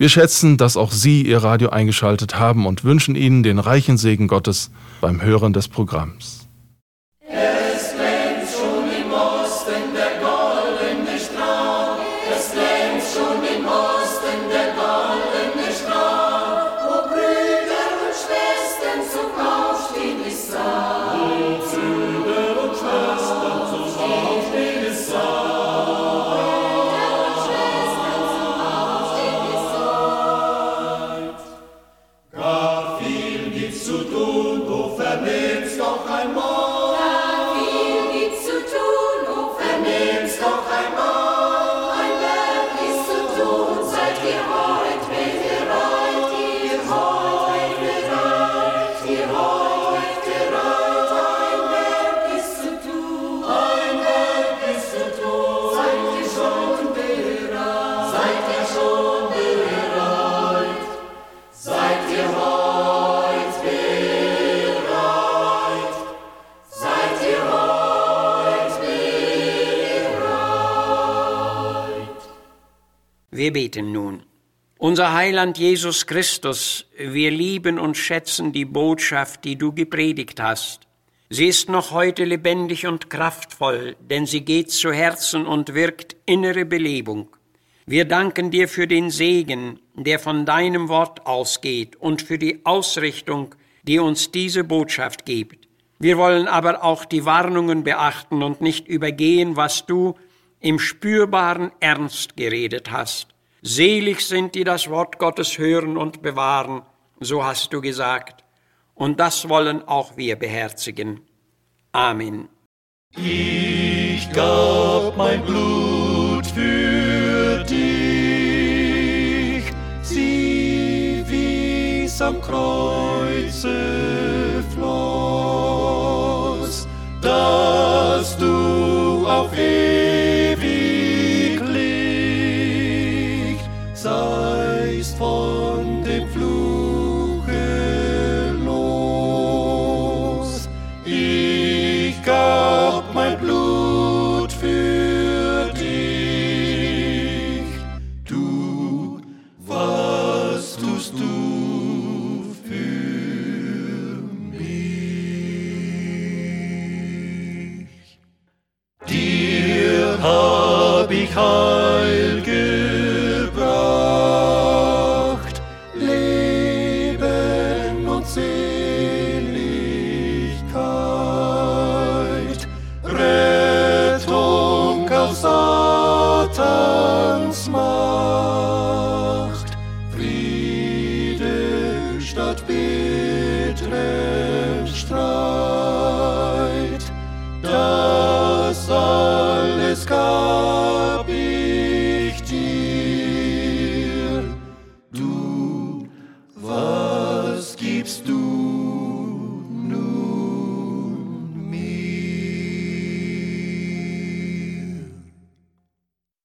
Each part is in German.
wir schätzen, dass auch Sie Ihr Radio eingeschaltet haben und wünschen Ihnen den reichen Segen Gottes beim Hören des Programms. Wir beten nun. Unser Heiland Jesus Christus, wir lieben und schätzen die Botschaft, die du gepredigt hast. Sie ist noch heute lebendig und kraftvoll, denn sie geht zu Herzen und wirkt innere Belebung. Wir danken dir für den Segen, der von deinem Wort ausgeht und für die Ausrichtung, die uns diese Botschaft gibt. Wir wollen aber auch die Warnungen beachten und nicht übergehen, was du im spürbaren Ernst geredet hast. Selig sind, die das Wort Gottes hören und bewahren, so hast du gesagt. Und das wollen auch wir beherzigen. Amen. Ich gab mein Blut für dich, sieh, wie's am Kreuze floss,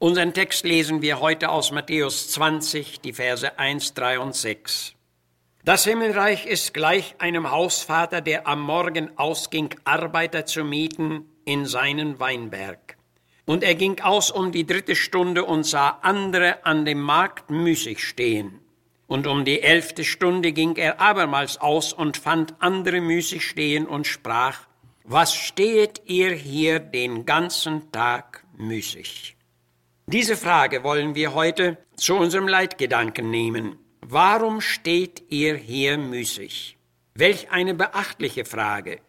Unseren Text lesen wir heute aus Matthäus 20, die Verse 1, 3 und 6. Das Himmelreich ist gleich einem Hausvater, der am Morgen ausging, Arbeiter zu mieten in seinen Weinberg. Und er ging aus um die dritte Stunde und sah andere an dem Markt müßig stehen. Und um die elfte Stunde ging er abermals aus und fand andere müßig stehen und sprach, was stehet ihr hier den ganzen Tag müßig? Diese Frage wollen wir heute zu unserem Leitgedanken nehmen. Warum steht ihr hier müßig? Welch eine beachtliche Frage.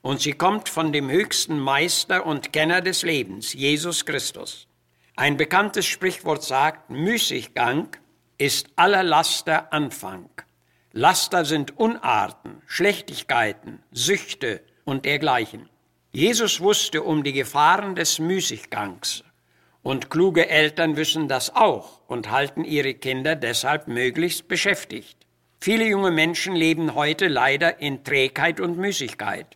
Und sie kommt von dem höchsten Meister und Kenner des Lebens, Jesus Christus. Ein bekanntes Sprichwort sagt, Müßiggang ist aller Laster Anfang. Laster sind Unarten, Schlechtigkeiten, Süchte und dergleichen. Jesus wusste um die Gefahren des Müßiggangs und kluge Eltern wissen das auch und halten ihre Kinder deshalb möglichst beschäftigt. Viele junge Menschen leben heute leider in Trägheit und Müßigkeit.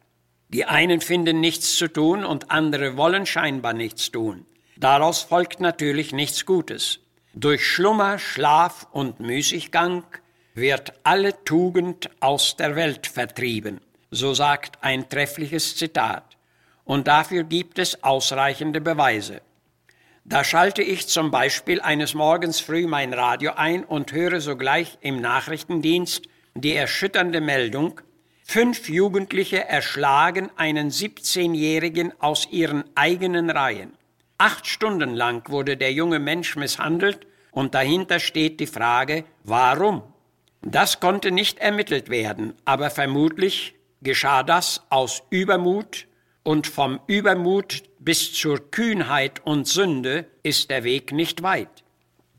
Die einen finden nichts zu tun und andere wollen scheinbar nichts tun. Daraus folgt natürlich nichts Gutes. Durch Schlummer, Schlaf und Müßiggang wird alle Tugend aus der Welt vertrieben, so sagt ein treffliches Zitat. Und dafür gibt es ausreichende Beweise. Da schalte ich zum Beispiel eines Morgens früh mein Radio ein und höre sogleich im Nachrichtendienst die erschütternde Meldung, fünf Jugendliche erschlagen einen 17-Jährigen aus ihren eigenen Reihen. Acht Stunden lang wurde der junge Mensch misshandelt und dahinter steht die Frage, warum? Das konnte nicht ermittelt werden, aber vermutlich geschah das aus Übermut und vom Übermut bis zur Kühnheit und Sünde ist der Weg nicht weit.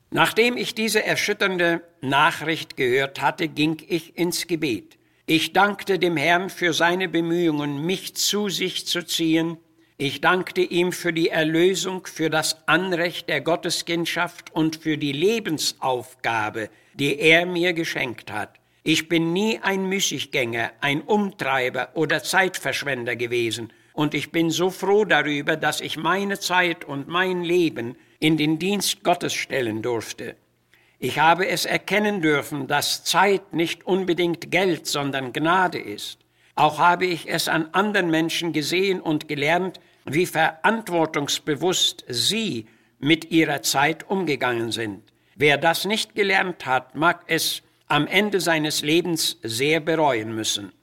Nachdem ich diese erschütternde Nachricht gehört hatte, ging ich ins Gebet. Ich dankte dem Herrn für seine Bemühungen, mich zu sich zu ziehen. Ich dankte ihm für die Erlösung, für das Anrecht der Gotteskindschaft und für die Lebensaufgabe, die er mir geschenkt hat. Ich bin nie ein Müßiggänger, ein Umtreiber oder Zeitverschwender gewesen, und ich bin so froh darüber, dass ich meine Zeit und mein Leben in den Dienst Gottes stellen durfte. Ich habe es erkennen dürfen, dass Zeit nicht unbedingt Geld, sondern Gnade ist. Auch habe ich es an anderen Menschen gesehen und gelernt, wie verantwortungsbewusst sie mit ihrer Zeit umgegangen sind. Wer das nicht gelernt hat, mag es am Ende seines Lebens sehr bereuen müssen.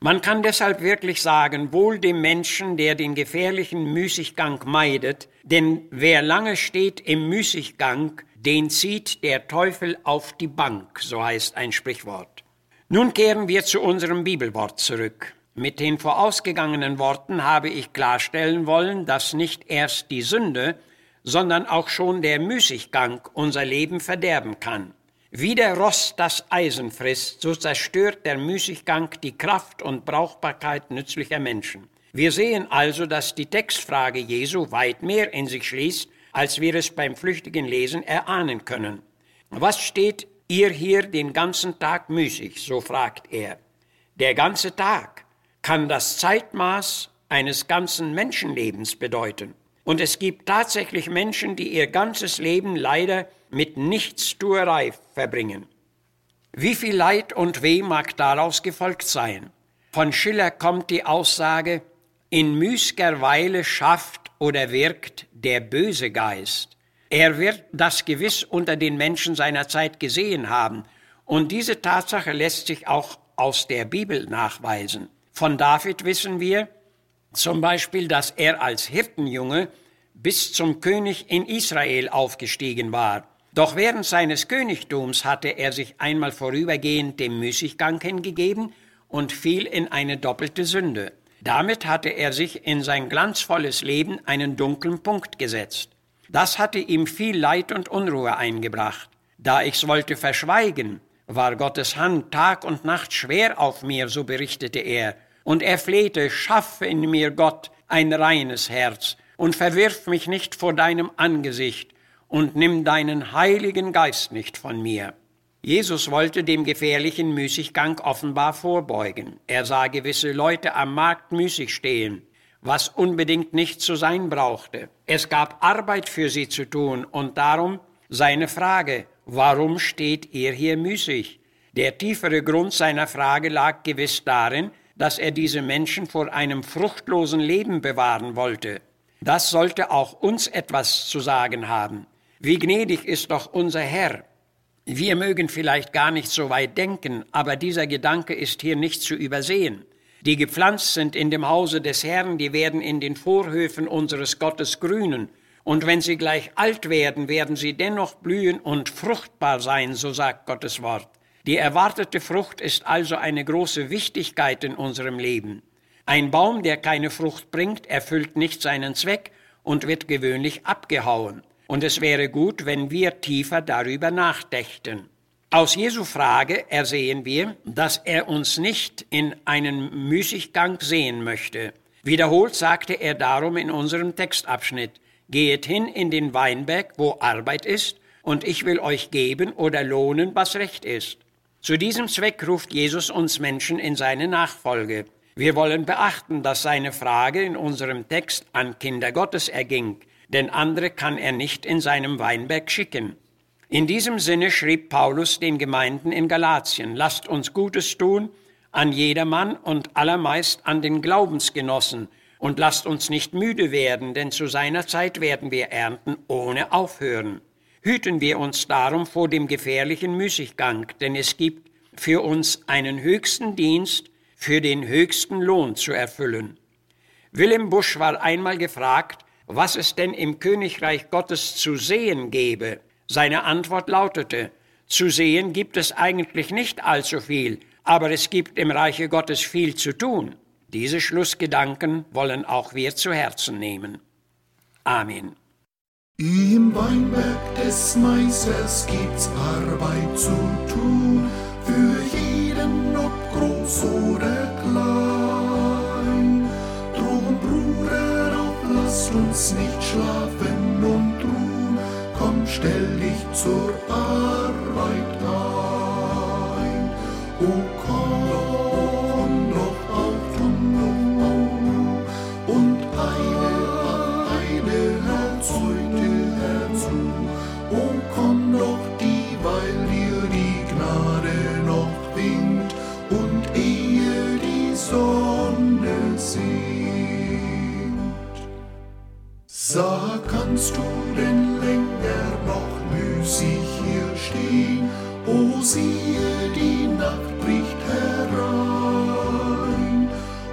Man kann deshalb wirklich sagen, wohl dem Menschen, der den gefährlichen Müßiggang meidet, denn wer lange steht im Müßiggang, den zieht der Teufel auf die Bank, so heißt ein Sprichwort. Nun kehren wir zu unserem Bibelwort zurück. Mit den vorausgegangenen Worten habe ich klarstellen wollen, dass nicht erst die Sünde, sondern auch schon der Müßiggang unser Leben verderben kann. Wie der Rost das Eisen frisst, so zerstört der Müßiggang die Kraft und Brauchbarkeit nützlicher Menschen. Wir sehen also, dass die Textfrage Jesu weit mehr in sich schließt, als wir es beim flüchtigen Lesen erahnen können. Was steht ihr hier den ganzen Tag müßig? so fragt er. Der ganze Tag kann das Zeitmaß eines ganzen Menschenlebens bedeuten. Und es gibt tatsächlich Menschen, die ihr ganzes Leben leider mit Nichtstuerei verbringen. Wie viel Leid und Weh mag daraus gefolgt sein? Von Schiller kommt die Aussage, in müßger Weile schafft oder wirkt der böse Geist. Er wird das gewiss unter den Menschen seiner Zeit gesehen haben, und diese Tatsache lässt sich auch aus der Bibel nachweisen. Von David wissen wir zum Beispiel, dass er als Hirtenjunge bis zum König in Israel aufgestiegen war. Doch während seines Königtums hatte er sich einmal vorübergehend dem Müßiggang hingegeben und fiel in eine doppelte Sünde. Damit hatte er sich in sein glanzvolles Leben einen dunklen Punkt gesetzt. Das hatte ihm viel Leid und Unruhe eingebracht. Da ich's wollte verschweigen, war Gottes Hand Tag und Nacht schwer auf mir, so berichtete er, und er flehte, schaffe in mir Gott ein reines Herz und verwirf mich nicht vor deinem Angesicht und nimm deinen heiligen Geist nicht von mir. Jesus wollte dem gefährlichen Müßiggang offenbar vorbeugen. Er sah gewisse Leute am Markt müßig stehen, was unbedingt nicht zu sein brauchte. Es gab Arbeit für sie zu tun und darum seine Frage, warum steht ihr hier müßig? Der tiefere Grund seiner Frage lag gewiss darin, dass er diese Menschen vor einem fruchtlosen Leben bewahren wollte. Das sollte auch uns etwas zu sagen haben. Wie gnädig ist doch unser Herr. Wir mögen vielleicht gar nicht so weit denken, aber dieser Gedanke ist hier nicht zu übersehen. Die gepflanzt sind in dem Hause des Herrn, die werden in den Vorhöfen unseres Gottes grünen, und wenn sie gleich alt werden, werden sie dennoch blühen und fruchtbar sein, so sagt Gottes Wort. Die erwartete Frucht ist also eine große Wichtigkeit in unserem Leben. Ein Baum, der keine Frucht bringt, erfüllt nicht seinen Zweck und wird gewöhnlich abgehauen und es wäre gut, wenn wir tiefer darüber nachdächten. Aus Jesu Frage ersehen wir, dass er uns nicht in einen Müßiggang sehen möchte. Wiederholt sagte er darum in unserem Textabschnitt, Gehet hin in den Weinberg, wo Arbeit ist, und ich will euch geben oder lohnen, was recht ist. Zu diesem Zweck ruft Jesus uns Menschen in seine Nachfolge. Wir wollen beachten, dass seine Frage in unserem Text an Kinder Gottes erging, denn andere kann er nicht in seinem Weinberg schicken. In diesem Sinne schrieb Paulus den Gemeinden in Galatien, lasst uns Gutes tun an jedermann und allermeist an den Glaubensgenossen, und lasst uns nicht müde werden, denn zu seiner Zeit werden wir ernten ohne aufhören. Hüten wir uns darum vor dem gefährlichen Müßiggang, denn es gibt für uns einen höchsten Dienst für den höchsten Lohn zu erfüllen. Willem Busch war einmal gefragt, was es denn im Königreich Gottes zu sehen gebe. Seine Antwort lautete, zu sehen gibt es eigentlich nicht allzu viel, aber es gibt im Reiche Gottes viel zu tun. Diese Schlussgedanken wollen auch wir zu Herzen nehmen. Amen. Im Weinberg des Meisters gibt's Arbeit zu tun, für jeden, ob groß oder auf, lasst uns nicht schlafen. Und ruhen, komm, stell dich zur Sag, kannst du denn länger noch müßig hier stehen? O siehe, die Nacht bricht herein,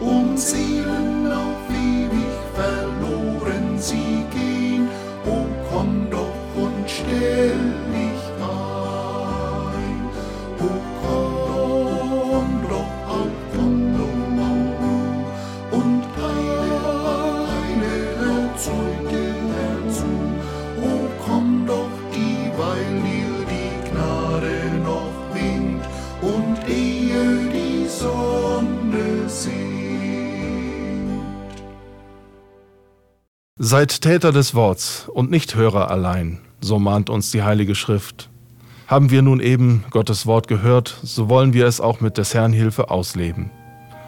um Seelen Seid Täter des Worts und nicht Hörer allein, so mahnt uns die Heilige Schrift. Haben wir nun eben Gottes Wort gehört, so wollen wir es auch mit des Herrn Hilfe ausleben.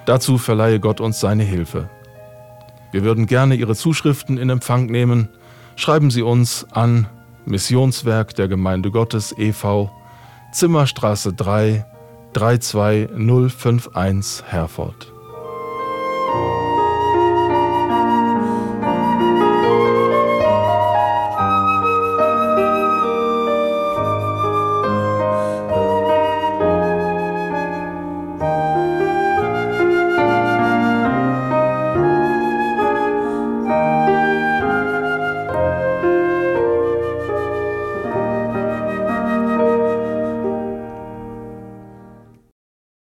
Dazu verleihe Gott uns seine Hilfe. Wir würden gerne Ihre Zuschriften in Empfang nehmen. Schreiben Sie uns an Missionswerk der Gemeinde Gottes e.V. Zimmerstraße 3 32051 Herford.